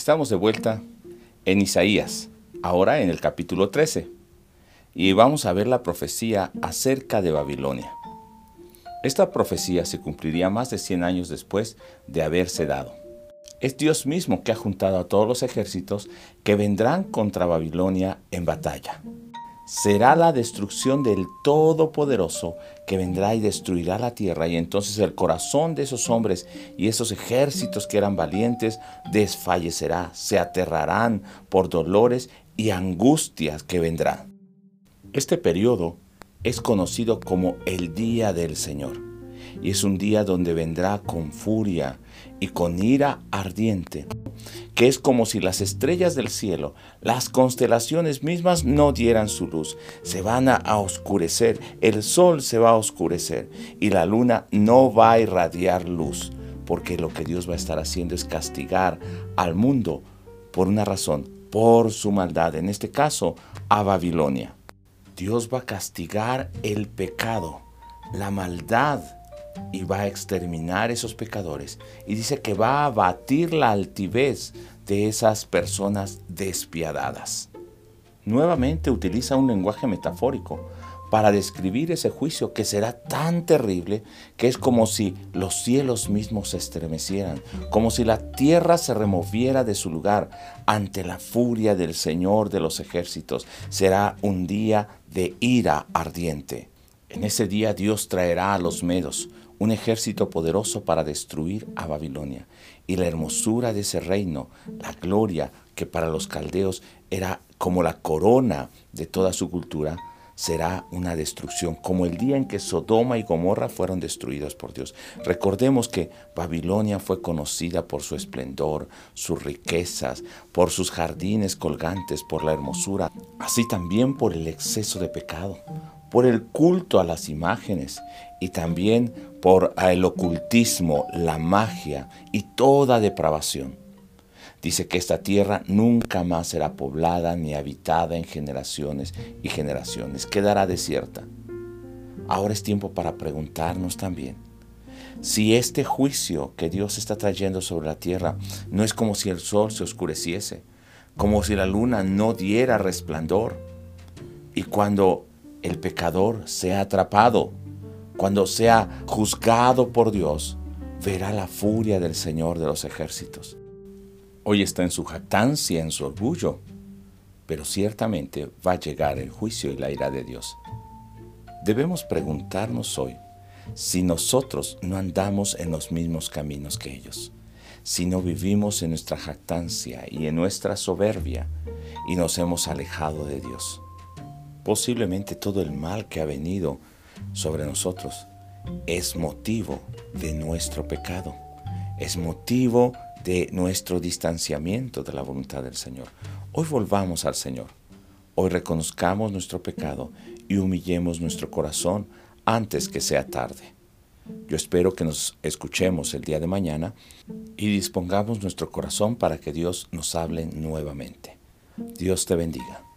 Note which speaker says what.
Speaker 1: Estamos de vuelta en Isaías, ahora en el capítulo 13, y vamos a ver la profecía acerca de Babilonia. Esta profecía se cumpliría más de 100 años después de haberse dado. Es Dios mismo que ha juntado a todos los ejércitos que vendrán contra Babilonia en batalla será la destrucción del Todopoderoso que vendrá y destruirá la tierra. Y entonces el corazón de esos hombres y esos ejércitos que eran valientes desfallecerá, se aterrarán por dolores y angustias que vendrán. Este periodo es conocido como el día del Señor. Y es un día donde vendrá con furia y con ira ardiente que es como si las estrellas del cielo, las constelaciones mismas no dieran su luz, se van a, oscurecer, el sol se va a oscurecer y la luna no va a irradiar luz, porque lo que Dios va a estar haciendo es castigar al mundo por una razón, por su maldad, en este caso a Babilonia. Dios va a castigar el pecado, la maldad y va a exterminar esos pecadores. Y dice que va a batir la altivez de esas personas despiadadas. Nuevamente utiliza un lenguaje metafórico para describir ese juicio que será tan terrible que es como si los cielos mismos se estremecieran, como si la tierra se removiera de su lugar ante la furia del Señor de los ejércitos. Será un día de ira ardiente. En ese día Dios traerá a los medos, un ejército poderoso para destruir a Babilonia. Y la hermosura de ese reino, la gloria que para los caldeos era como la corona de toda su cultura, será una destrucción, como el día en que Sodoma y Gomorra fueron destruidos por Dios. Recordemos que Babilonia fue conocida por su esplendor, sus riquezas, por sus jardines colgantes, por la hermosura, así también por el exceso de pecado por el culto a las imágenes y también por el ocultismo, la magia y toda depravación. Dice que esta tierra nunca más será poblada ni habitada en generaciones y generaciones, quedará desierta. Ahora es tiempo para preguntarnos también si este juicio que Dios está trayendo sobre la tierra no es como si el sol se oscureciese, como si la luna no diera resplandor, y cuando el pecador sea atrapado, cuando sea juzgado por Dios, verá la furia del Señor de los ejércitos. Hoy está en su jactancia, en su orgullo, pero ciertamente va a llegar el juicio y la ira de Dios. Debemos preguntarnos hoy si nosotros no andamos en los mismos caminos que ellos, si no vivimos en nuestra jactancia y en nuestra soberbia y nos hemos alejado de Dios. Posiblemente todo el mal que ha venido sobre nosotros es motivo de nuestro pecado, es motivo de nuestro distanciamiento de la voluntad del Señor. Hoy volvamos al Señor, hoy reconozcamos nuestro pecado y humillemos nuestro corazón antes que sea tarde. Yo espero que nos escuchemos el día de mañana y dispongamos nuestro corazón para que Dios nos hable nuevamente. Dios te bendiga.